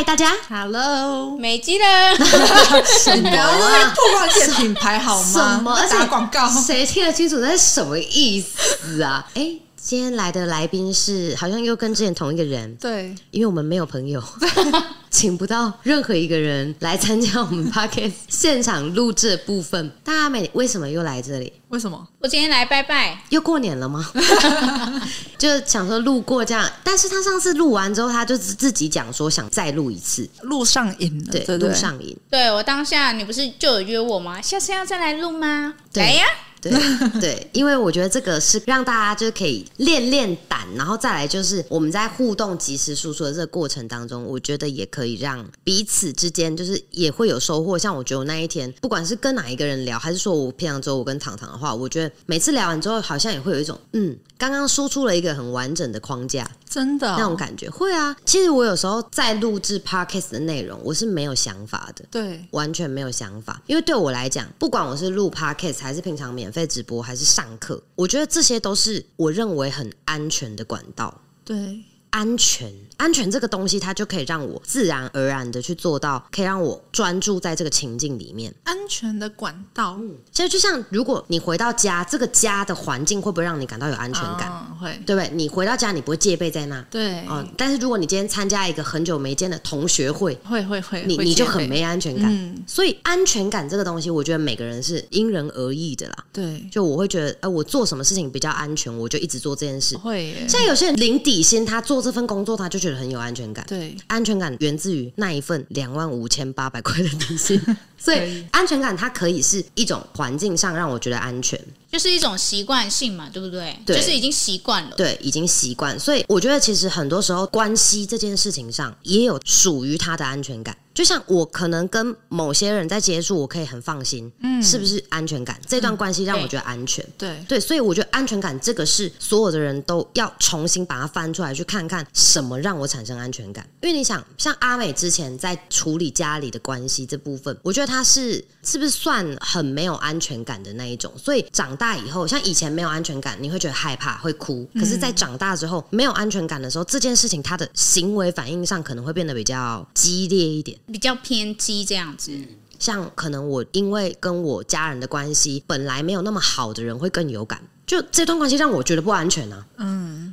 嗨，大家，Hello，美肌了，什么不要在那边曝光自己的品牌好吗什？么？打广告，谁听得清楚那是什么意思啊？哎，今天来的来宾是好像又跟之前同一个人，对，因为我们没有朋友，请不到任何一个人来参加我们 podcast 现场录制的部分。大家美为什么又来这里？为什么？我今天来拜拜，又过年了吗？就想说路过这样，但是他上次录完之后，他就自自己讲说想再录一次，录上瘾了，对，对对？录上瘾，对我当下你不是就有约我吗？下次要再来录吗？对来呀，对 对，因为我觉得这个是让大家就是可以练练胆，然后再来就是我们在互动、及时输出的这个过程当中，我觉得也可以让彼此之间就是也会有收获。像我觉得我那一天，不管是跟哪一个人聊，还是说我平常周我跟糖糖的话，我觉得每次聊完之后，好像也会有一种嗯，刚刚输出了一个很完整的框架。真的哦那种感觉会啊。其实我有时候在录制 podcast 的内容，我是没有想法的。对，完全没有想法，因为对我来讲，不管我是录 podcast 还是平常免免费直播，还是上课，我觉得这些都是我认为很安全的管道。对，安全，安全这个东西，它就可以让我自然而然的去做到，可以让我专注在这个情境里面。安全的管道，其实就像如果你回到家，这个家的环境会不会让你感到有安全感？嗯会，对不对？你回到家，你不会戒备在那。对，哦，但是如果你今天参加一个很久没见的同学会，会会会，你你就很没安全感。嗯，所以安全感这个东西，我觉得每个人是因人而异的啦。对，就我会觉得，呃，我做什么事情比较安全，我就一直做这件事。会耶，像有些人零底薪，他做这份工作，他就觉得很有安全感。对，安全感源自于那一份两万五千八百块的底薪，所以安全感它可以是一种环境上让我觉得安全，就是一种习惯性嘛，对不对？对就是已经习惯了。对，已经习惯。所以我觉得其实很多时候关系这件事情上也有属于他的安全感。就像我可能跟某些人在接触，我可以很放心，嗯，是不是安全感？这段关系让我觉得安全。对，对，所以我觉得安全感这个是所有的人都要重新把它翻出来，去看看什么让我产生安全感。因为你想，像阿美之前在处理家里的关系这部分，我觉得她是是不是算很没有安全感的那一种？所以长大以后，像以前没有安全感，你会觉得害怕，会哭。可是，在长大之后没有安全感的时候，这件事情他的行为反应上可能会变得比较激烈一点。比较偏激这样子。像可能我因为跟我家人的关系本来没有那么好的人会更有感，就这段关系让我觉得不安全啊。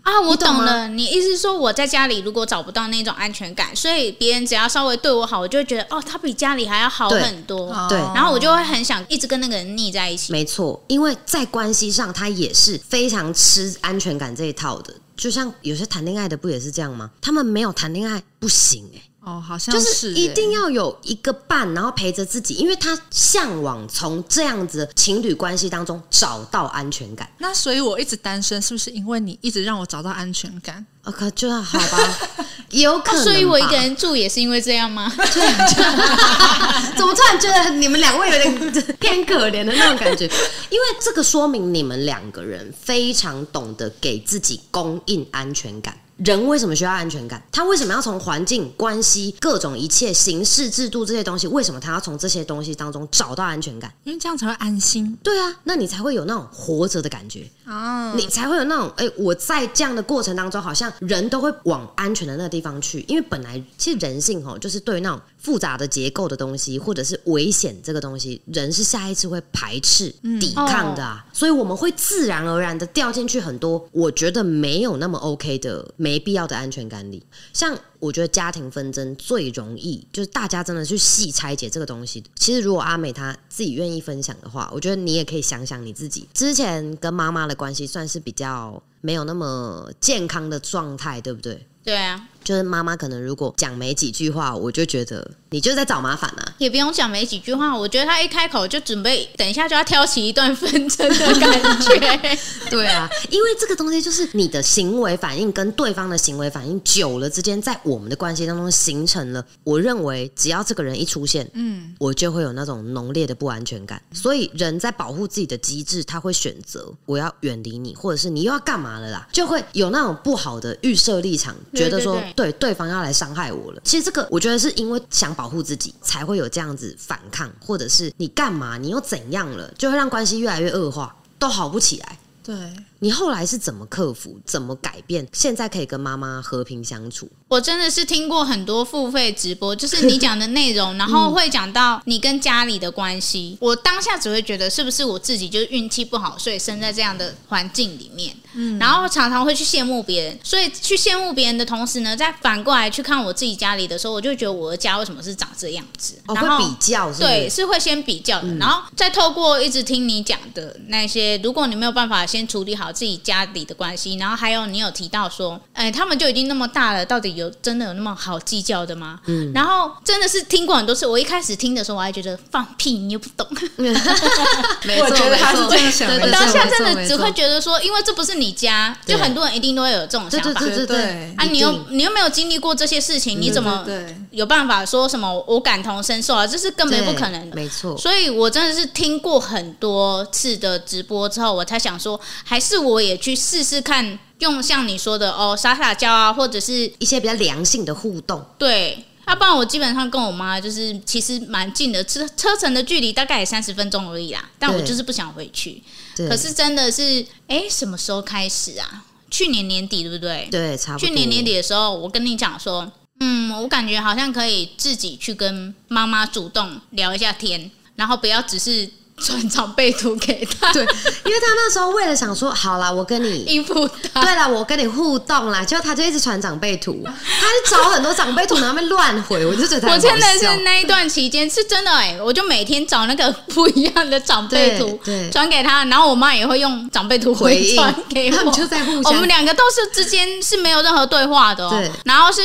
啊，我你懂了，你意思是说我在家里如果找不到那种安全感，所以别人只要稍微对我好，我就会觉得哦，他比家里还要好很多，哦对然后我就会很想一直跟那个人腻在一起。没错，因为在关系上，他也是非常吃安全感这一套的。就像有些谈恋爱的不也是这样吗？他们没有谈恋爱不行哎、哦，好像就是一定要有一个伴，然后陪着自己，因为他向往从这样子的情侣关系当中找到安全感。那所以我一直单身，是不是因为你一直让我找到安全感？呃，可就好吧，有可能所以我一个人住也是因为这样吗？怎么突然觉得你们两位有点偏可怜的那种感觉？因为这个说明你们两个人非常懂得给自己供应安全感。人为什么需要安全感？他为什么要从环境、关系、各种一切形式、制度这些东西？为什么他要从这些东西当中找到安全感？因为这样才会安心对啊，那你才会有那种活着的感觉。啊。你才会有那种哎、我在这样的过程当中，好像人都会往安全的那个地方去，因为本来其实人性哦，就是对于那种复杂的结构的东西，或者是危险这个东西，人是下一次会排斥、抵抗的啊，所以我们会自然而然的掉进去很多我觉得没有那么 OK 的、没必要的安全感里，像。我觉得家庭纷争最容易就是大家真的去细拆解这个东西。其实如果阿美她自己愿意分享的话，我觉得你也可以想想你自己之前跟妈妈的关系算是比较没有那么健康的状态，对不对？对啊，就是妈妈可能如果讲没几句话，我就觉得你就是在找麻烦啊。也不用讲没几句话，我觉得他一开口就准备等一下就要挑起一段纷争的感觉。对啊，因为这个东西就是你的行为反应跟对方的行为反应久了之间，在我们的关系当中形成了。我认为只要这个人一出现，嗯，我就会有那种浓烈的不安全感。所以人在保护自己的机制，他会选择我要远离你，或者是你又要干嘛了啦，就会有那种不好的预设立场，觉得说对对方要来伤害我了。其实这个我觉得是因为想保护自己，才会有这样子反抗，或者是你干嘛，你又怎样了，就会让关系越来越恶化，都好不起来。对，你后来是怎么克服、怎么改变？现在可以跟妈妈和平相处？我真的是听过很多付费直播，就是你讲的内容，然后会讲到你跟家里的关系。我当下只会觉得是不是我自己就是运气不好，所以生在这样的环境里面。嗯，然后常常会去羡慕别人，所以去羡慕别人的同时呢，再反过来去看我自己家里的时候，我就觉得我的家为什么是长这样子？哦，然后会比较是是对，是会先比较的，然后再透过一直听你讲的那些，如果你没有办法先处理好自己家里的关系，然后还有你有提到说，哎，他们就已经那么大了，到底有真的有那么好计较的吗？嗯，然后真的是听过很多次，我一开始听的时候，我还觉得放屁，你又不懂。没我觉得他是这样想的对对我当下真的只会觉得说，因为这不是你家，就很多人一定都会有这种想法。对对对对啊，你又你又没有经历过这些事情，你怎么有办法说什么我感同身受啊？这是根本不可能的。没错。所以我真的是听过很多次的直播之后，我才想说，还是我也去试试看，用像你说的哦，撒撒娇啊，或者是一些比较良性的互动，对。要、不然我基本上跟我妈就是其实蛮近的，车车程的距离大概也三十分钟而已啦。但我就是不想回去。可是真的是，哎，什么时候开始啊？去年年底对不对？对，差不多。去年年底的时候，我跟你讲说，嗯，我感觉好像可以自己去跟妈妈主动聊一下天，然后不要只是传长辈图给他，对，因为他那时候为了想说，好啦，我跟你。应付他。对啦，我跟你互动啦，结果他就一直传长辈图，他就找很多长辈图，然后那边乱回，我就觉得他我真的是那一段期间是真的哎、我就每天找那个不一样的长辈图对对传给他，然后我妈也会用长辈图回应传给我，他们就在互相我们两个都是之间是没有任何对话的哦对。然后是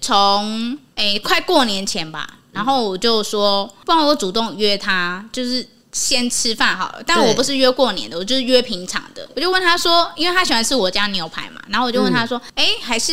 从哎、快过年前吧，然后我就说，不然我主动约他，就是。先吃饭好了，但我不是约过年的，我就是约平常的。我就问他说，因为他喜欢吃我家牛排嘛，然后我就问他说，哎、还是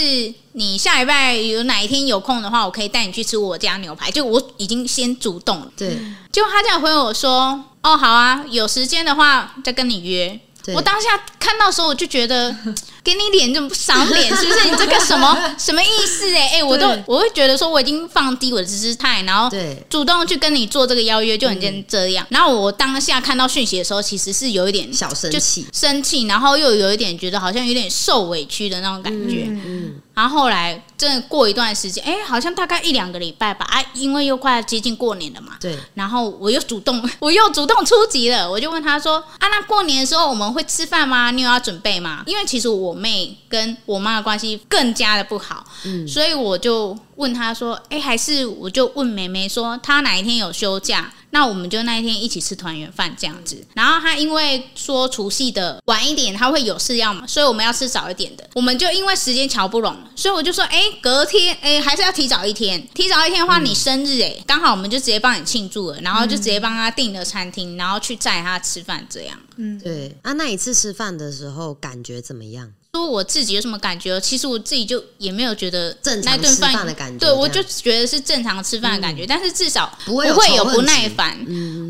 你下礼拜有哪一天有空的话，我可以带你去吃我家牛排。就我已经先主动了，对结果他这样回我说，哦，好啊，有时间的话再跟你约。对我当下看到的时候，我就觉得 给你脸就赏脸，是不是？你这个什么 什么意思、欸？哎哎，我都我会觉得说我已经放低我的姿态，然后对主动去跟你做这个邀约，就很像这样。然后我当下看到讯息的时候，其实是有一点小生就气，生气，然后又有一点觉得好像有点受委屈的那种感觉。嗯，然后后来真的过一段时间，哎，好像大概一两个礼拜吧，啊，因为又快接近过年了嘛，对然后我又主动，我又主动出击了，我就问他说：“啊，那过年的时候我们会吃饭吗？你有要准备吗？”因为其实我妹跟我妈的关系更加的不好，所以我就问他说：“哎，还是我就问妹妹说，她哪一天有休假？”那我们就那一天一起吃团圆饭这样子。然后他因为说除夕的晚一点，他会有事要嘛，所以我们要吃早一点的。我们就因为时间瞧不拢，所以我就说，哎，隔天，哎，还是要提早一天。提早一天的话，你生日，哎，刚好我们就直接帮你庆祝了，然后就直接帮他订了餐厅，然后去载他吃饭这样。嗯对。啊，那一次吃饭的时候感觉怎么样？说我自己有什么感觉？其实我自己就也没有觉得正常那顿饭吃饭的感觉对我就觉得是正常吃饭的感觉，但是至少不会有不耐烦。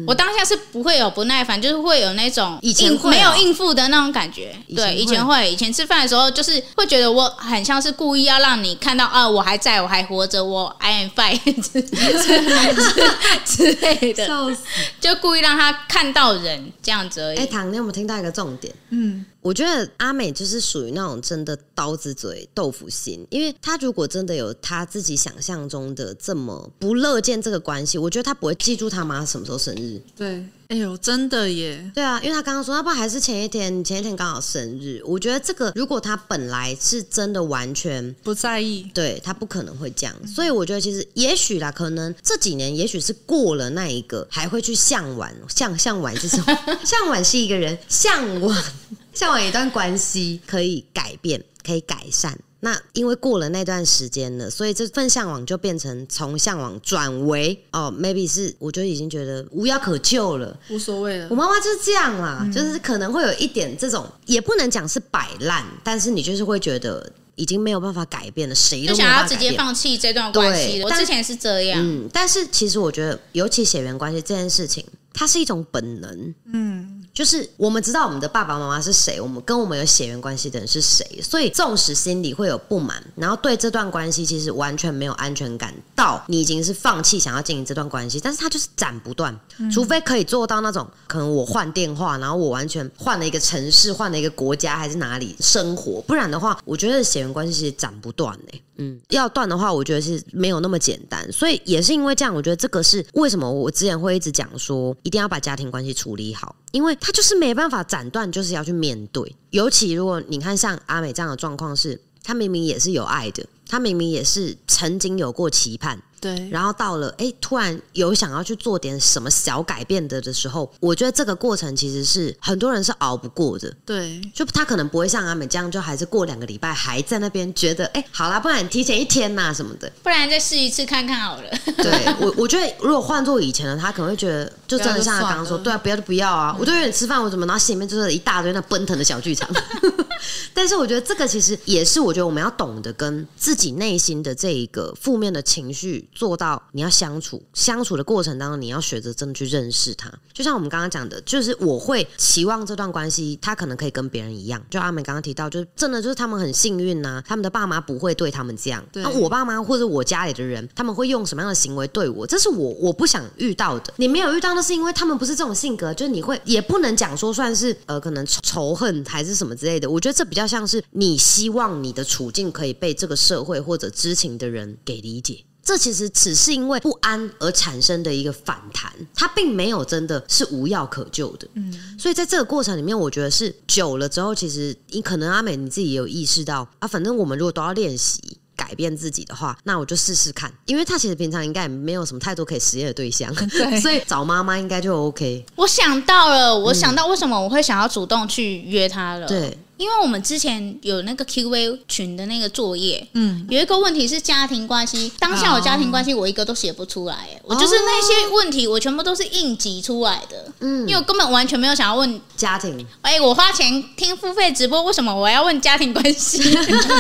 我当下是不会有不耐烦，就是会有那种以前应没有应付的那种感觉。对，以前会以前吃饭的时候就是会觉得我很像是故意要让你看到啊，我还在我还活着，我 I am fine 之之之类的，死！就故意让他看到人这样子而已。哎，唐，你有没有听到一个重点？嗯，我觉得阿美就是属于那种真的刀子嘴豆腐心，因为她如果真的有她自己想象中的这么不乐见这个关系，我觉得她不会记住她妈什么时候生日。对，哎呦，真的耶，对啊，因为他刚刚说，要不然还是前一天，前一天刚好生日。我觉得这个，如果他本来是真的完全不在意，对他不可能会这样，所以我觉得其实也许啦，可能这几年也许是过了那一个，还会去向往向向往这种向往是一个人向往向往一段关系可以改变，可以改善。那因为过了那段时间了，所以这份向往就变成从向往转为哦，maybe 是我就已经觉得无药可救了。无所谓了我。妈妈就是这样啦，就是可能会有一点这种，也不能讲是摆烂，但是你就是会觉得已经没有办法改变了，谁都想要直接。放弃这段关系了。我之前是这样，嗯，但是其实我觉得，尤其血缘关系这件事情，它是一种本能。嗯，就是我们知道我们的爸爸妈妈是谁，我们跟我们有血缘关系的人是谁，所以纵使心里会有不满，然后对这段关系其实完全没有安全感，到你已经是放弃想要经营这段关系，但是他就是斩不断，除非可以做到那种可能我换电话，然后我完全换了一个城市，换了一个国家，还是哪里生活，不然的话，我觉得血缘关系其实斩不断呢、嗯，要断的话，我觉得是没有那么简单，所以也是因为这样，我觉得这个是为什么我之前会一直讲说，一定要把家庭关系处理好，因为他就是没办法斩断，就是要去面对。尤其如果你看像阿美这样的状况是，他明明也是有爱的，她明明也是曾经有过期盼，对，然后到了哎，突然有想要去做点什么小改变的的时候，我觉得这个过程其实是很多人是熬不过的。对，就他可能不会像阿美这样，就还是过两个礼拜还在那边觉得，哎、好啦，不然提前一天呐、什么的。不然再试一次看看好了。对我，我觉得如果换做以前的他，可能会觉得，就真的像他刚刚说，对啊，不要就不要啊。我就有点吃饭，我怎么然后心里面就是一大堆那奔腾的小剧场。但是我觉得这个其实也是，我觉得我们要懂得跟自己内心的这一个负面的情绪做到，你要相处，相处的过程当中，你要学着真的去认识它。就像我们刚刚讲的，就是我会期望这段关系，他可能可以跟别人一样。就阿美刚刚提到，就是真的就是他们很幸运呐、他们的爸妈不会对他们这样。对那我爸妈或者我家里的人，他们会用什么样的行为对我？这是我我不想遇到的。你没有遇到，那是因为他们不是这种性格，就是你会也不能讲说算是呃可能仇仇恨还是什么之类的。我觉得这比较像是你希望你的处境可以被这个社会或者知情的人给理解。这其实只是因为不安而产生的一个反弹，它并没有真的是无药可救的。嗯，所以在这个过程里面，我觉得是久了之后，其实你可能阿美你自己也有意识到啊，反正我们如果都要练习。改变自己的话，那我就试试看，因为他其实平常应该也没有什么太多可以实验的对象，对所以找妈妈应该就 OK。我想到了，我想到为什么我会想要主动去约他了。对，因为我们之前有那个 Q&A 群的那个作业，嗯，有一个问题是家庭关系，当下我家庭关系，我一个都写不出来，哎我就是那些问题，我全部都是硬挤出来的，嗯。因为我根本完全没有想要问，家庭，哎，我花钱听付费直播，为什么我要问家庭关系？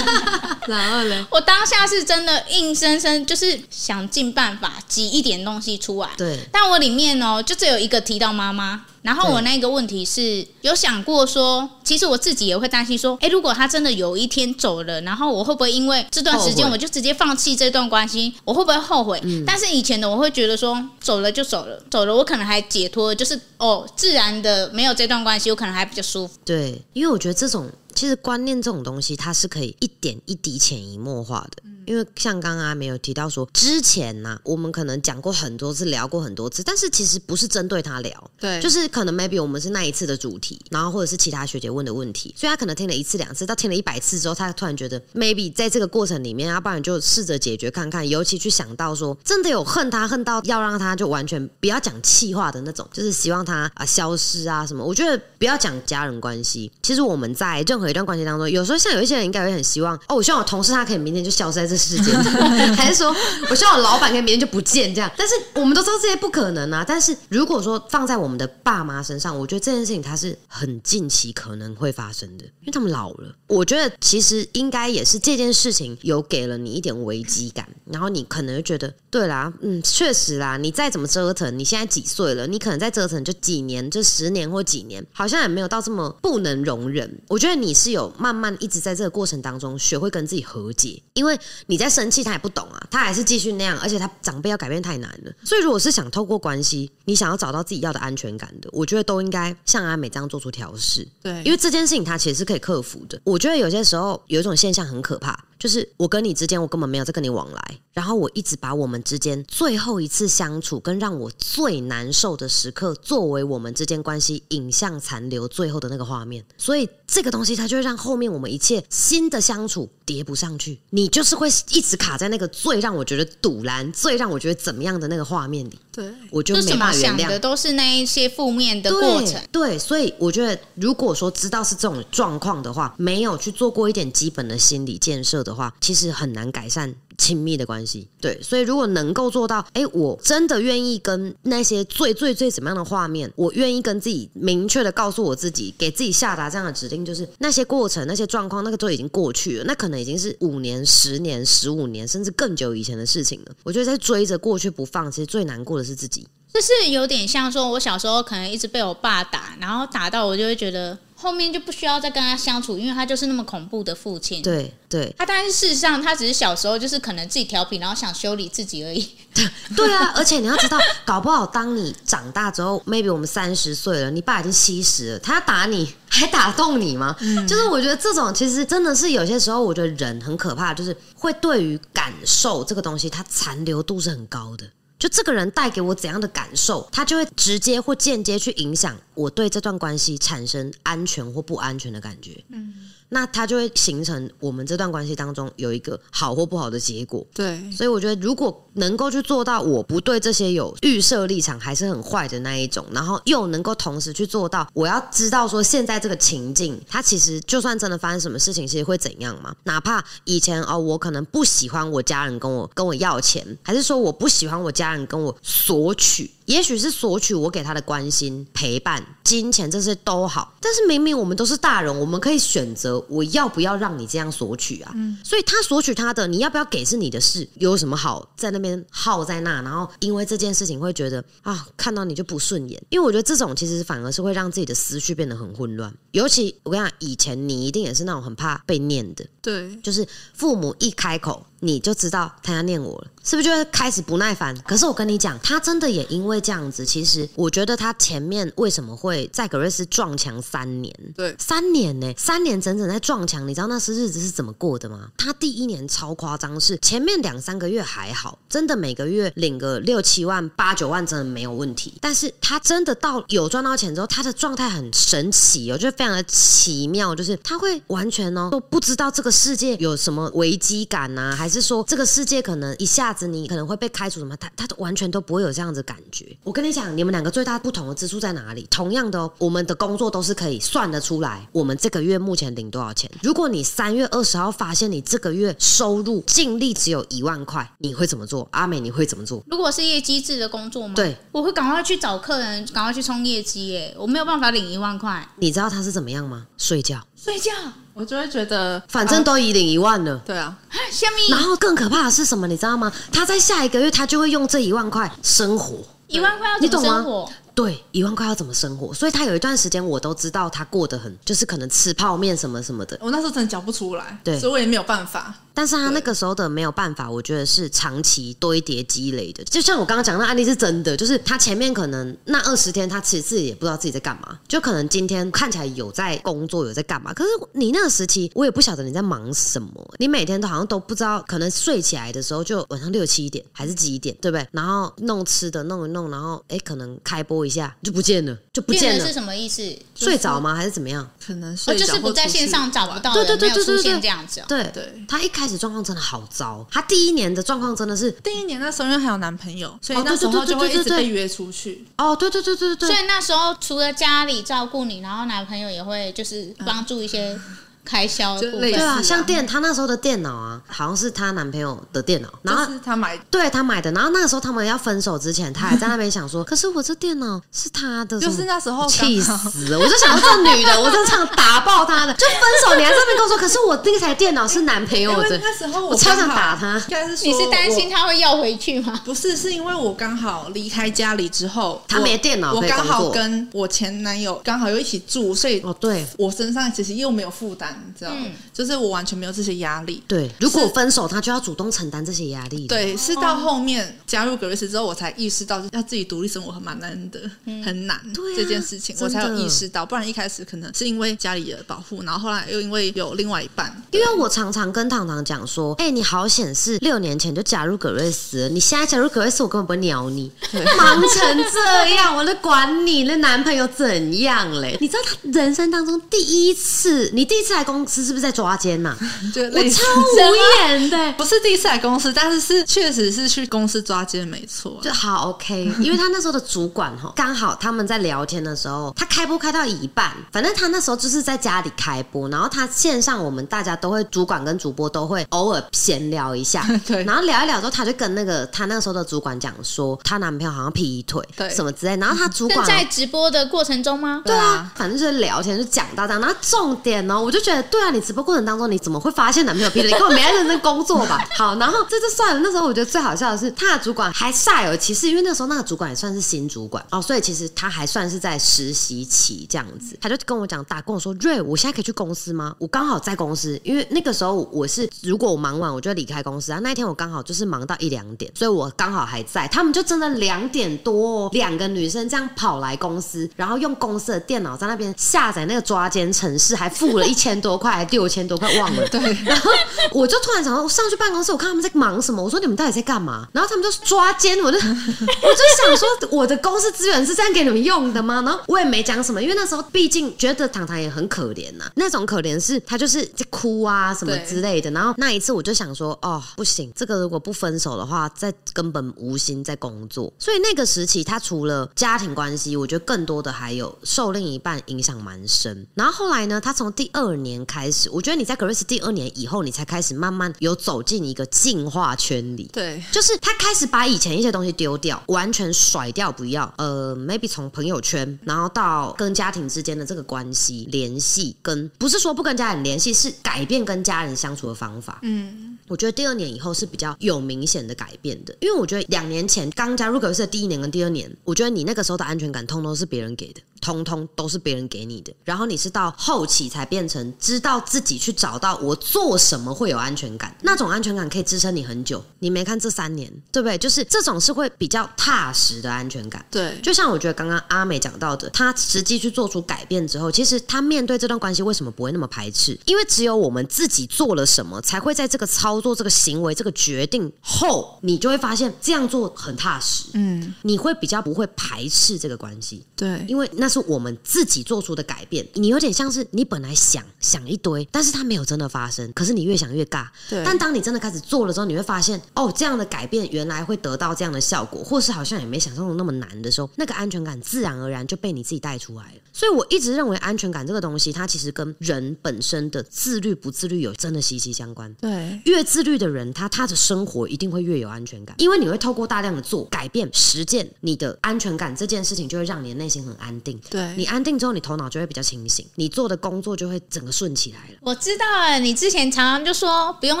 然后呢，我当下是真的硬生生就是想尽办法挤一点东西出来，对，但我里面哦，就只有一个提到妈妈。然后我那个问题是有想过说，其实我自己也会担心说，哎，如果他真的有一天走了，然后我会不会因为这段时间我就直接放弃这段关系？我会不会后悔？嗯但是以前的我会觉得说，走了就走了，走了我可能还解脱，就是哦，自然的没有这段关系，我可能还比较舒服。对，因为我觉得这种其实观念这种东西，它是可以一点一滴潜移默化的。因为像刚刚阿美有提到说，之前呢、我们可能讲过很多次，聊过很多次，但是其实不是针对他聊，对，就是可能 maybe 我们是那一次的主题，然后或者是其他学姐问的问题，所以他可能听了一次两次，到听了一百次之后，他突然觉得 maybe 在这个过程里面，要不然就试着解决看看，尤其去想到说，真的有恨他恨到要让他就完全不要讲气话的那种，就是希望他啊消失啊什么。我觉得不要讲家人关系，其实我们在任何一段关系当中，有时候像有一些人应该会很希望哦，我希望我同事他可以明天就消失在这世界，还是说我希望我老板可以明天就不见这样。但是我们都知道这些不可能啊。但是如果说放在我们的爸妈身上，我觉得这件事情它是很近期可能会发生的，因为他们老了。我觉得其实应该也是这件事情有给了你一点危机感，然后你可能就觉得，对啦，嗯，确实啦，你再怎么折腾，你现在几岁了？你可能再折腾就几年，就十年或几年，好像也没有到这么不能容忍。我觉得你是有慢慢一直在这个过程当中学会跟自己和解，因为你在生气，他也不懂啊，他还是继续那样，而且他长辈要改变太难了。所以如果是想透过关系，你想要找到自己要的安全感的，我觉得都应该像阿美这样做出调试。对，因为这件事情它其实是可以克服的。我觉得有些时候有一种现象很可怕，就是我跟你之间我根本没有在跟你往来，然后我一直把我们之间最后一次相处跟让我最难受的时刻作为我们之间关系影像残留最后的那个画面，所以这个东西它就会让后面我们一切新的相处叠不上去，你就是会一直卡在那个最让我觉得堵拦、最让我觉得怎么样的那个画面里，对，我就没办法原谅想的。都是那一些负面的过程。对。对，所以我觉得，如果说知道是这种状况的话，没有去做过一点基本的心理建设的话，其实很难改善亲密的关系。对，所以如果能够做到，哎，我真的愿意跟那些最最最怎么样的画面，我愿意跟自己明确的告诉我自己，给自己下达这样的指令，就是那些过程、那些状况，那个都已经过去了，那可能已经是五年、十年、十五年，甚至更久以前的事情了。我觉得在追着过去不放，其实最难过的是自己。就是有点像说，我小时候可能一直被我爸打，然后打到我就会觉得后面就不需要再跟他相处，因为他就是那么恐怖的父亲。对对他，但是事实上他只是小时候就是可能自己调皮，然后想修理自己而已。对啊，而且你要知道，搞不好当你长大之后，maybe 我们三十岁了，你爸已经七十了，他要打你 还打动你吗？就是我觉得这种其实真的是有些时候，我觉得人很可怕，就是会对于感受这个东西，它残留度是很高的。就这个人带给我怎样的感受，他就会直接或间接去影响我对这段关系产生安全或不安全的感觉。嗯，那它就会形成我们这段关系当中有一个好或不好的结果。对，所以我觉得，如果能够去做到我不对这些有预设立场，还是很坏的那一种，然后又能够同时去做到，我要知道说现在这个情境，它其实就算真的发生什么事情，其实会怎样嘛？哪怕以前哦，我可能不喜欢我家人跟我跟我要钱，还是说我不喜欢我家人跟我索取。也许是索取我给他的关心、陪伴、金钱，这些都好。但是明明我们都是大人，我们可以选择我要不要让你这样索取啊？所以他索取他的，你要不要给是你的事，有什么好在那边耗在那？然后因为这件事情会觉得啊，看到你就不顺眼。因为我觉得这种其实反而是会让自己的思绪变得很混乱。尤其我跟你讲，以前你一定也是那种很怕被念的，对，就是父母一开口。你就知道他要念我了，是不是就会开始不耐烦？可是我跟你讲，他真的也因为这样子，其实我觉得他前面为什么会在格瑞斯撞墙三年？对，三年呢，三年整整在撞墙，你知道那是日子是怎么过的吗？他第一年超夸张，是前面两三个月还好，真的每个月领个六七万、八九万真的没有问题。但是他真的到有赚到钱之后，他的状态很神奇哦，就非常的奇妙，就是他会完全哦都不知道这个世界有什么危机感啊，还是。是说这个世界可能一下子你可能会被开除什么？他他完全都不会有这样子感觉。我跟你讲，你们两个最大不同的之处在哪里？同样的哦，我们的工作都是可以算得出来，我们这个月目前领多少钱。如果你三月二十号发现你这个月收入净利只有一万块，你会怎么做？阿美你会怎么做？如果是业绩制的工作吗？对，我会赶快去找客人，赶快去冲业绩。耶，我没有办法领一万块。你知道他是怎么样吗？睡觉，睡觉。我就会觉得，反正都已领一万了，对啊。下面，然后更可怕的是什么？你知道吗？他在下一个月，他就会用这一万块生活。一万块要怎么生活？对，一万块要怎么生活？所以他有一段时间，我都知道他过得很，就是可能吃泡面什么什么的。我那时候真的讲不出来，对，所以我也没有办法。但是他那个时候的没有办法，我觉得是长期堆叠积累的。就像我刚刚讲那案例是真的，就是他前面可能那二十天，他其实自己也不知道自己在干嘛。就可能今天看起来有在工作，有在干嘛，可是你那个时期，我也不晓得你在忙什么。你每天都好像都不知道，可能睡起来的时候就晚上六七点还是几点，对不对？然后弄吃的弄一弄，然后哎，可能开播一下就不见了，就不见了是什么意思？睡着吗？还是怎么样？可能睡着就是不在线上找不到，对对对对对对，这样子。对对，他一开。始状况真的好糟，他第一年的状况真的是第一年那时候因为还有男朋友，所以那时候就会一直被约出去。哦，对对对对对，所以那时候除了家里照顾你，然后男朋友也会就是帮助一些。开销对啊，像电，她那时候的电脑啊，好像是她男朋友的电脑，然后她买，对她买的，然后那个时候他们要分手之前，她还在那边想说，可是我这电脑是她的，就是那时候气死了，我就想这女的，我就想打爆她的，就分手，你还在那边跟我说，可是我那台电脑是男朋友的，那时候我超想打他，应该是你是担心他会要回去吗？不是，是因为我刚好离开家里之后，他没电脑，我刚好跟我前男友刚好又一起住，所以哦，对。我身上其实又没有负担，你知道吗？就是我完全没有这些压力。对，如果分手，他就要主动承担这些压力。对，是到后面加入格瑞斯之后，我才意识到要自己独立生活很蛮难的，很难这件事情，我才有意识到。不然一开始可能是因为家里的保护，然后后来又因为有另外一半。因为我常常跟糖糖讲说：“哎，你好显示六年前就加入格瑞斯，你现在加入格瑞斯，我根本不会鸟你，忙成这样，我在管你那男朋友怎样嘞？你知道他人生当中第一次，你第一次来。”来公司是不是在抓奸呐？就我超无言的。不是第一次来公司，但是是确实是去公司抓奸，没错。就好 OK，因为他那时候的主管哈，刚好他们在聊天的时候，他开播开到一半，反正他那时候就是在家里开播，然后他线上我们大家都会主管跟主播都会偶尔闲聊一下，对然后聊一聊之后，他就跟那个他那时候的主管讲说，她男朋友好像劈腿，对什么之类，然后他主管在直播的过程中吗？对啊，反正就是聊天就讲到这样，然后重点呢，我就觉得对啊，你直播过程当中你怎么会发现男朋友劈腿？你根本没在认真工作吧？好，然后这就算了。那时候我觉得最好笑的是，他的主管还煞有其事，因为那时候那个主管也算是新主管哦，所以其实他还算是在实习期这样子。他就跟我讲，打跟我说，瑞，我现在可以去公司吗？我刚好在公司，因为那个时候我是如果我忙完我就离开公司啊。那一天我刚好就是忙到一两点，所以我刚好还在。他们就真的两点多、哦，两个女生这样跑来公司，然后用公司的电脑在那边下载那个抓奸程式，还付了一千多块，还六千多块，忘了。对，然后我就突然想到，我上去办公室，我看他们在忙什么，我说你们到底在干嘛？然后他们就抓奸，我就 我就想说，我的公司资源是这样给你们用的吗？然后我也没讲什么，因为那时候毕竟觉得糖糖也很可怜呐、那种可怜是他就是在哭啊什么之类的。然后那一次我就想说，哦，不行，这个如果不分手的话，在根本无心在工作。所以那个时期，他除了家庭关系，我觉得更多的还有受另一半影响蛮深。然后后来呢，他从第二年开始，我觉得你在 Grace 第二年以后，你才开始慢慢有走进一个进化圈里。对，就是他开始把以前一些东西丢掉，完全甩掉，不要。呃，maybe 从朋友圈，然后到跟家庭之间的这个关系联系，跟不是说不跟家人联系，是改变跟家人相处的方法。嗯，我觉得第二年以后是比较有明显的改变的，因为我觉得两年前刚加入格斯的第一年跟第二年，我觉得你那个时候的安全感通通是别人给的，通通都是别人给你的。然后你是到后期才变成知道自己去找到我做什么会有安全感，那种安全感可以支撑你很久。你没看这三年，对不对？就是这种是会比较踏实的安全感。对，就像我觉得刚刚阿美讲到的，她实际去做出改变之后，其实她面对这段关系为什么不会那么排斥？因为只有我们自己做了什么，才会在这个操作、这个行为、这个决定后，你就会发现这样做很踏实，嗯，你会比较不会排斥这个关系。对，因为那是我们自己做出的改变，你有点像是你本来想想一堆，但是它没有真的发生，可是你越想越尬。对但当你真的开始做了之后，你会发现，哦，这样的改变原来会得到这样的效果，或是好像也没想象中那么难的时候，那个安全感自然而然就被你自己带出来了。所以我一直认为安全感这个东西，它其实跟人本身的自律不自律有真的息息相关。对，越自律的人，他他的生活一定会越有安全感，因为你会透过大量的做改变、实践，你的安全感这件事情就会让你的内心很安定。对你安定之后，你头脑就会比较清醒，你做的工作就会整个顺起来了。我知道了，你之前常常就说不用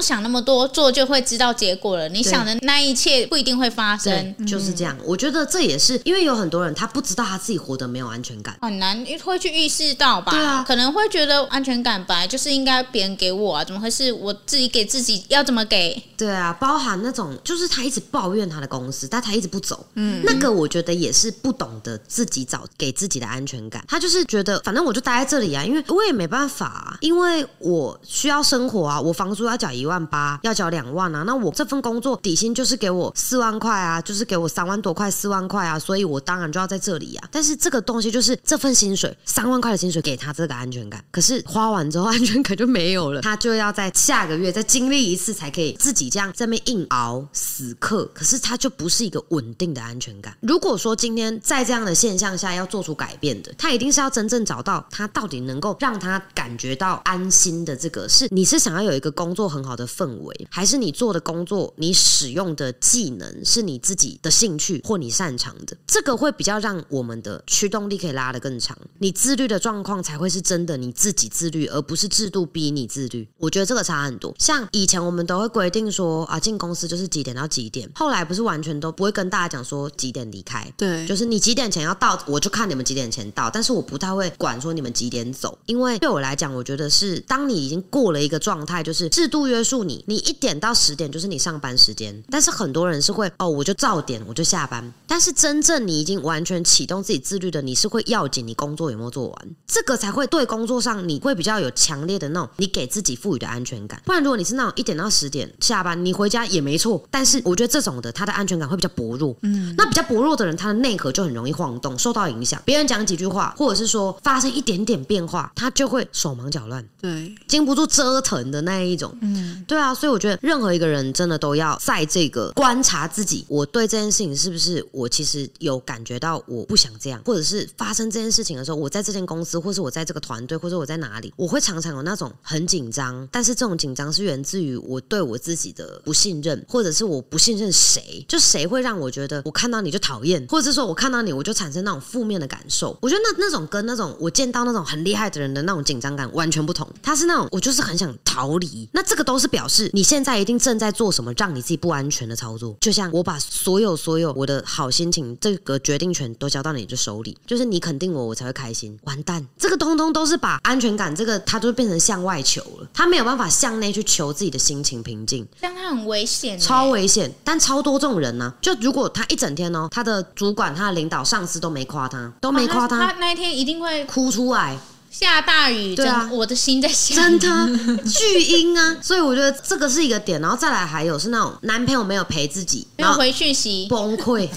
想那么多，做就会知道结果了。你想的那一切不一定会发生，，就是这样。我觉得这也是因为有很多人他不知道他自己活得没有安全感。很难会去意识到吧？对啊可能会觉得安全感本来就是应该别人给我啊，怎么会是我自己给自己？要怎么给？对啊，包含那种就是他一直抱怨他的公司，但他一直不走，嗯，那个我觉得也是不懂得自己找给自己的安全感。他就是觉得反正我就待在这里啊，因为我也没办法、啊，因为我需要生活啊，我房租要缴一万八，要缴两万啊，那我这份工作底薪就是给我四万块啊，就是给我三万多块、四万块啊，所以我当然就要在这里啊。但是这个东西就是这份薪水三万块的薪水给他这个安全感，可是花完之后安全感就没有了，他就要在下个月再经历一次才可以自己这样在那硬熬死磕，可是他就不是一个稳定的安全感。如果说今天在这样的现象下要做出改变的，他一定是要真正找到他到底能够让他感觉到安心的这个，是你是想要有一个工作很好的氛围，还是你做的工作你使用的技能是你自己的兴趣或你擅长的？这个会比较让我们的驱动力可以拉得更长，你自律的状况才会是真的你自己自律，而不是制度逼你自律。我觉得这个差很多。像以前我们都会规定说啊，进公司就是几点到几点，后来不是完全都不会跟大家讲说几点离开，对，就是你几点前要到，我就看你们几点前到，但是我不太会管说你们几点走，因为对我来讲，我觉得是当你已经过了一个状态，就是制度约束你，你一点到十点就是你上班时间，但是很多人是会哦，我就照点我就下班，但是真正你已经完全启动自己自律的，你是会要紧你工作有没有做完，这个才会对工作上你会比较有强烈的那种你给自己赋予的安全感，不然如果你是那种一点到十点下班，你回家也没错，但是我觉得这种的他的安全感会比较薄弱，嗯，那比较薄弱的人，他的内核就很容易晃动，受到影响。别人讲讲几句话，或者是说发生一点点变化，他就会手忙脚乱，对，经不住折腾的那一种。嗯，对啊，所以我觉得任何一个人真的都要在这个观察自己，我对这件事情是不是我其实有感觉到我不想这样，或者是发生这件事情的时候，我在这间公司，或是我在这个团队，或者我在哪里，我会常常有那种很紧张，但是这种紧张是源自于我对我自己的不信任，或者是我不信任谁，就谁会让我觉得我看到你就讨厌，或者是说我看到你我就产生那种负面的感受。我觉得那那种跟那种我见到那种很厉害的人的那种紧张感完全不同，他是那种我就是很想逃离，那这个都是表示你现在一定正在做什么让你自己不安全的操作。就像我把所有所有我的好心情这个决定权都交到你的手里，就是你肯定我，我才会开心。完蛋，这个通通都是把安全感这个它就变成向外求了，他没有办法向内去求自己的心情平静。这样他很危险欸，超危险，但超多这种人呢、就如果他一整天哦，他的主管、他的领导、上司都没夸他，都没他他，那一天一定会哭出来，下大雨，对啊。我的心在下真雨的 巨婴啊！所以我觉得这个是一个点，然后再来还有是那种男朋友没有陪自己，然后没有回讯息，崩溃。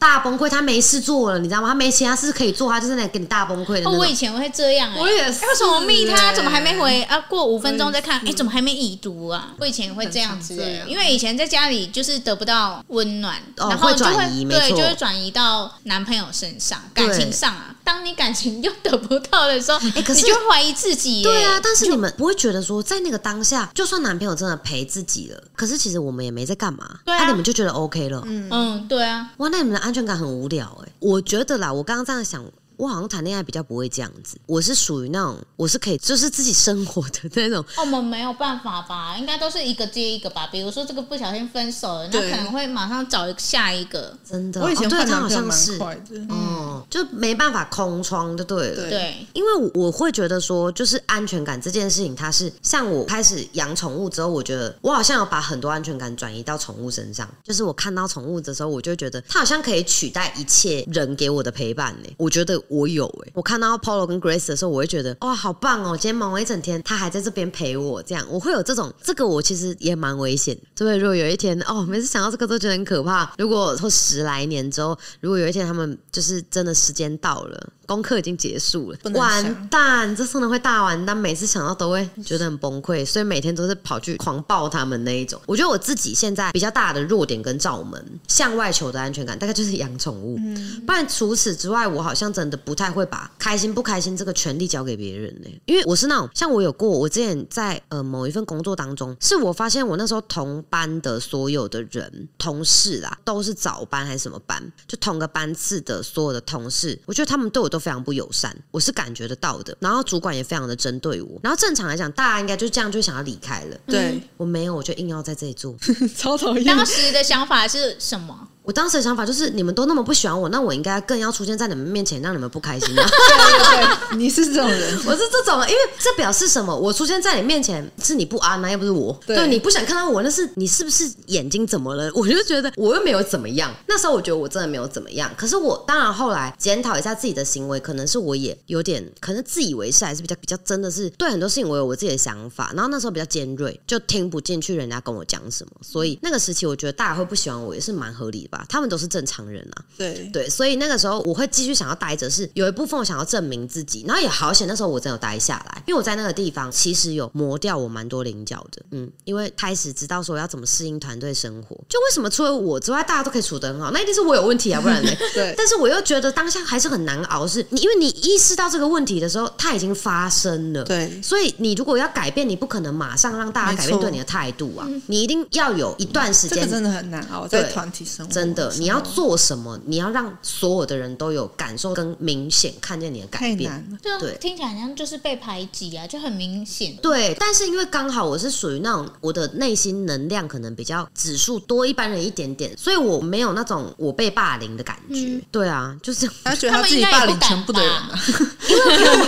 大崩溃，他没事做了，你知道吗？他没其他事可以做，他就是那给你大崩溃的哦，我以前会这样、欸，我也是欸为什么密他欸怎么还没回啊？过五分钟再看，我也是哎、怎么还没已读啊？我以前会这样子、因为以前在家里就是得不到温暖，哦然后就会对，就会转移到男朋友身上，感情上啊。当你感情又得不到的时候，哎可是你就会怀疑自己、欸。对啊，但是你们不会觉得说，在那个当下，就算男朋友真的陪自己了，可是其实我们也没在干嘛，那啊你们就觉得 OK 了。嗯，对啊，哇，那你们的安全感很无聊哎、我觉得啦，我刚刚这样想。我好像谈恋爱比较不会这样子，我是属于那种我是可以就是自己生活的那种，哦我们没有办法吧？应该都是一个接一个吧。比如说这个不小心分手了，那可能会马上找下一个。真的。我以前哦、对他换男朋友蛮好像是快的，哦，就没办法空窗就对了。对对，因为我我会觉得说，就是安全感这件事情，它是像我开始养宠物之后，我觉得我好像有把很多安全感转移到宠物身上。就是我看到宠物的时候，我就觉得它好像可以取代一切人给我的陪伴呢。我觉得我有哎，我看到 Polo 跟 Grace 的时候，我会觉得哇，好棒哦！今天忙完一整天，他还在这边陪我，这样我会有这种这个我其实也蛮危险的。对，如果有一天哦，每次想到这个都觉得很可怕。如果说十来年之后，如果有一天他们就是真的时间到了，功课已经结束了完蛋，这真的会大完蛋。每次想到都会觉得很崩溃，所以每天都是跑去狂抱他们那一种。我觉得我自己现在比较大的弱点跟罩门，向外求的安全感，大概就是养宠物。嗯不然除此之外，我好像真的不太会把开心不开心这个权利交给别人呢、因为我是那种像我有过，我之前在呃某一份工作当中，是我发现我那时候同班的所有的人同事啦，都是早班还是什么班，就同个班次的所有的同事，我觉得他们对我都非常不友善，我是感觉得到的。然后主管也非常的针对我。然后正常来讲，大家应该就这样就想要离开了。对，我没有，我就硬要在这里做。超讨厌。当时的想法是什么？我当时的想法就是，你们都那么不喜欢我，那我应该更要出现在你们面前，让你们不开心啊！对对对，你是这种人，我是这种，因为这表示什么？我出现在你面前是你不安啊，又不是我。对你不想看到我，那是你是不是眼睛怎么了？我就觉得我又没有怎么样。那时候我觉得我真的没有怎么样，可是我当然后来检讨一下自己的行为，可能是我也有点可能自以为是，还是比较比较真的是对很多事情我有我自己的想法，然后那时候比较尖锐，就听不进去人家跟我讲什么，所以那个时期我觉得大家会不喜欢我也是蛮合理的吧，他们都是正常人啊。对。对，所以那个时候我会继续想要待着，是有一部分我想要证明自己，然后也好险，那时候我真的有待下来，因为我在那个地方其实有磨掉我蛮多棱角的，嗯，因为开始知道说要怎么适应团队生活，就为什么除了我之外大家都可以处得很好，那一定是我有问题啊，不然呢？对。但是我又觉得当下还是很难熬，是你因为你意识到这个问题的时候，它已经发生了，对。所以你如果要改变，你不可能马上让大家改变对你的态度啊，你一定要有一段时间这个真的很难熬，在团体生活真的，你要做什么？你要让所有的人都有感受跟明显看见你的改变。对听起来好像就是被排挤啊，就很明显。对，但是因为刚好我是属于那种我的内心能量可能比较指数多一般人一点点，所以我没有那种我被霸凌的感觉。对啊，就是他觉得他自己霸凌全部的人吧啊，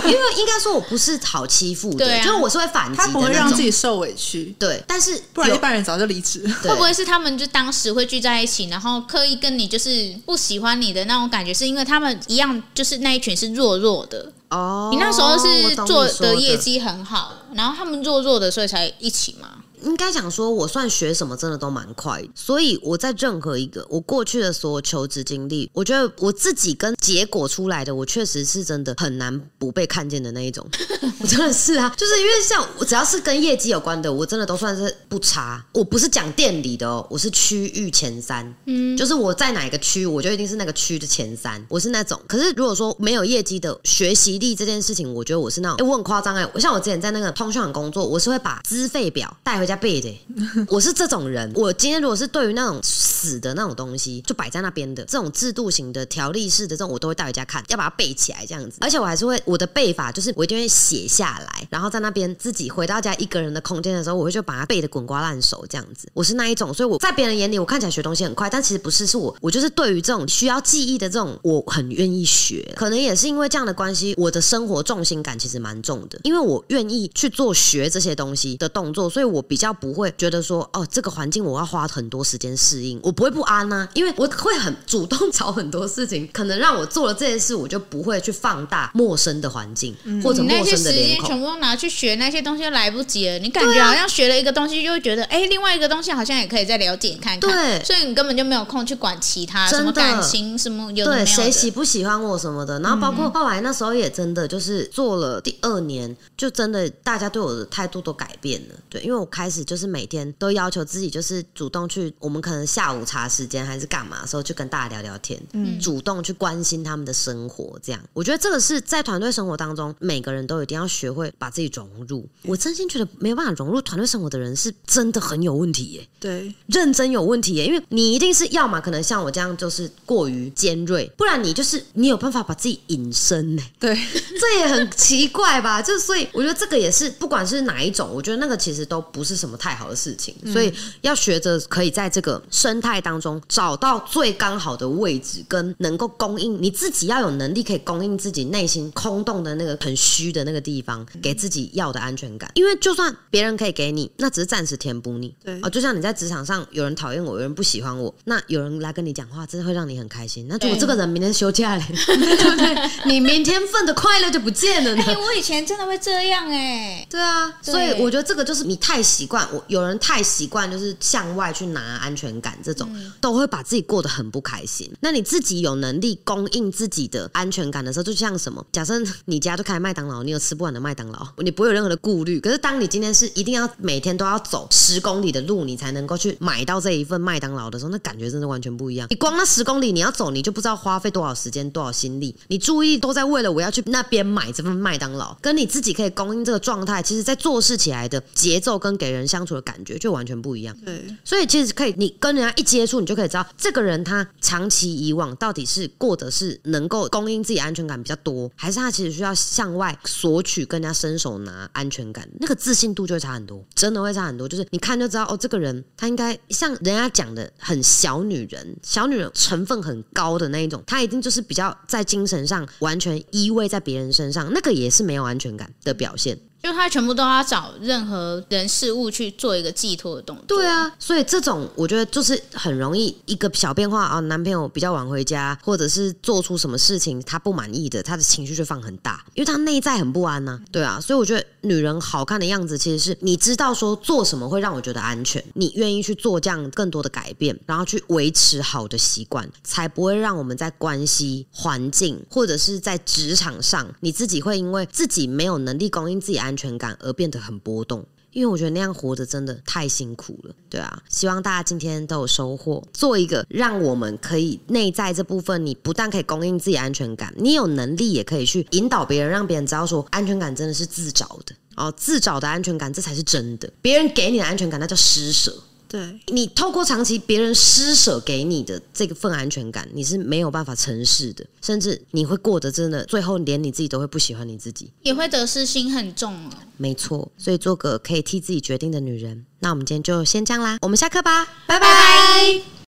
因为应该说我不是好欺负的，对啊就是我是会反击的他不会那种让自己受委屈，对，但是不然一般人早就离职。对会不会是他们就当时会聚在一起，然后刻意跟你就是不喜欢你的那种感觉，是因为他们一样就是那一群是弱弱的，哦，你那时候是做的业绩很好，然后他们弱弱的，所以才一起嘛。应该讲说，我算学什么真的都蛮快的，所以我在任何一个我过去的所有求职经历，我觉得我自己跟结果出来的，我确实是真的很难不被看见的那一种。我真的是啊，就是因为像我只要是跟业绩有关的，我真的都算是不差。我不是讲店里的哦，我是区域前三，嗯，就是我在哪个区，我就一定是那个区的前三。我是那种，可是如果说没有业绩的学习力这件事情，我觉得我是那种，哎，我很夸张哎，我像我之前在那个通讯行工作，我是会把资费表带回家背的，我是这种人。我今天如果是对于那种死的那种东西，就摆在那边的这种制度型的条例式的这种，我都会带回家看，要把它背起来这样子。而且我还是会我的背法，就是我一定会写下来，然后在那边自己回到家一个人的空间的时候，我会就把它背的滚瓜烂熟这样子。我是那一种，所以我在别人眼里，我看起来学东西很快，但其实不是，是我我就是对于这种需要记忆的这种，我很愿意学。可能也是因为这样的关系，我的生活重心感其实蛮重的，因为我愿意去做学这些东西的动作，所以我比较不会觉得说，哦，这个环境我要花很多时间适应，我不会不安呐，因为我会很主动找很多事情，可能让我做了这件事，我就不会去放大陌生的环境或者陌那些生的时间脸孔。全部都拿去学那些东西，来不及了。你感觉好像学了一个东西，就会觉得，哎、另外一个东西好像也可以再了解看看。对所以你根本就没有空去管其他什么感情，什么有对，谁喜不喜欢我什么的，然后包括后来那时候也真的就是做了第二年，就真的大家对我的态度都改变了。对，因为我开始就是每天都要求自己，就是主动去，我们可能下午茶时间还是干嘛的时候，去跟大家聊聊天，嗯，主动去关心他们的生活。这样，我觉得这个是在团队生活当中，每个人都一定要学会把自己融入。我真心觉得没有办法融入团队生活的人，是真的很有问题耶。对，认真有问题耶，因为你一定是要么可能像我这样就是过于尖锐，不然你就是你有办法把自己隐身呢，对，这也很奇怪吧？就所以我觉得这个也是，不管是哪一种，我觉得那个其实都不是什么太好的事情，所以要学着可以在这个生态当中找到最刚好的位置，跟能够供应你自己要有能力可以供应自己内心空洞的那个很虚的那个地方，给自己要的安全感。因为就算别人可以给你，那只是暂时填补你。对哦，就像你在职场上有人讨厌我，有人不喜欢我，那有人来跟你讲话，真的会让你很开心。那如果这个人明天休假嘞，对不对？你明天份的快乐就不见了呢。哎、我以前真的会这样哎、对啊，所以我觉得这个就是你太习惯，我有人太习惯就是向外去拿安全感，这种、都会把自己过得很不开心。那你自己有能力供应自己的安全感的时候，就像什么？假设你家就开麦当劳，你有吃不完的麦当劳，你不会有任何的顾虑。可是当你今天是一定要每天都要走十公里的路，你才能够去买到这一份麦当劳的时候，那感觉真的完全不一样。你光那十公里你要走，你就不知道花费多少时间、多少心力，你注意力都在为了我要去那边买这份麦当劳，跟你自己可以供应这个状态，其实在做事起来的节奏跟给人相处的感觉就完全不一样。对，所以其实可以，你跟人家一接触，你就可以知道这个人他长期以往到底是过的是能够供应自己安全感比较多，还是他其实需要向外索取、跟人家伸手拿安全感，那个自信度就会差很多，真的会差很多。就是你看就知道，哦，这个人他应该像人家讲的很小女人，小女人成分很高的那一种，她一定就是比较在精神上完全依偎在别人身上，那个也是没有安全感的表现。就他全部都要找任何人事物去做一个寄托的动作。对啊，所以这种我觉得就是很容易一个小变化啊，男朋友比较晚回家，或者是做出什么事情他不满意的，他的情绪就放很大，因为他内在很不安呢、对啊，所以我觉得女人好看的样子，其实是你知道说做什么会让我觉得安全，你愿意去做这样更多的改变，然后去维持好的习惯，才不会让我们在关系、环境或者是在职场上，你自己会因为自己没有能力供应自己安全感而变得很波动。因为我觉得那样活着真的太辛苦了，对啊。希望大家今天都有收获，做一个让我们可以内在这部分，你不但可以供应自己安全感，你有能力也可以去引导别人，让别人知道说安全感真的是自找的哦，自找的安全感这才是真的，别人给你的安全感那叫施舍。对，你透过长期别人施舍给你的这个份安全感，你是没有办法承事的，甚至你会过得真的最后连你自己都会不喜欢你自己。也会得失心很重哦。没错，所以做个可以替自己决定的女人。那我们今天就先这样啦，我们下课吧，拜拜拜拜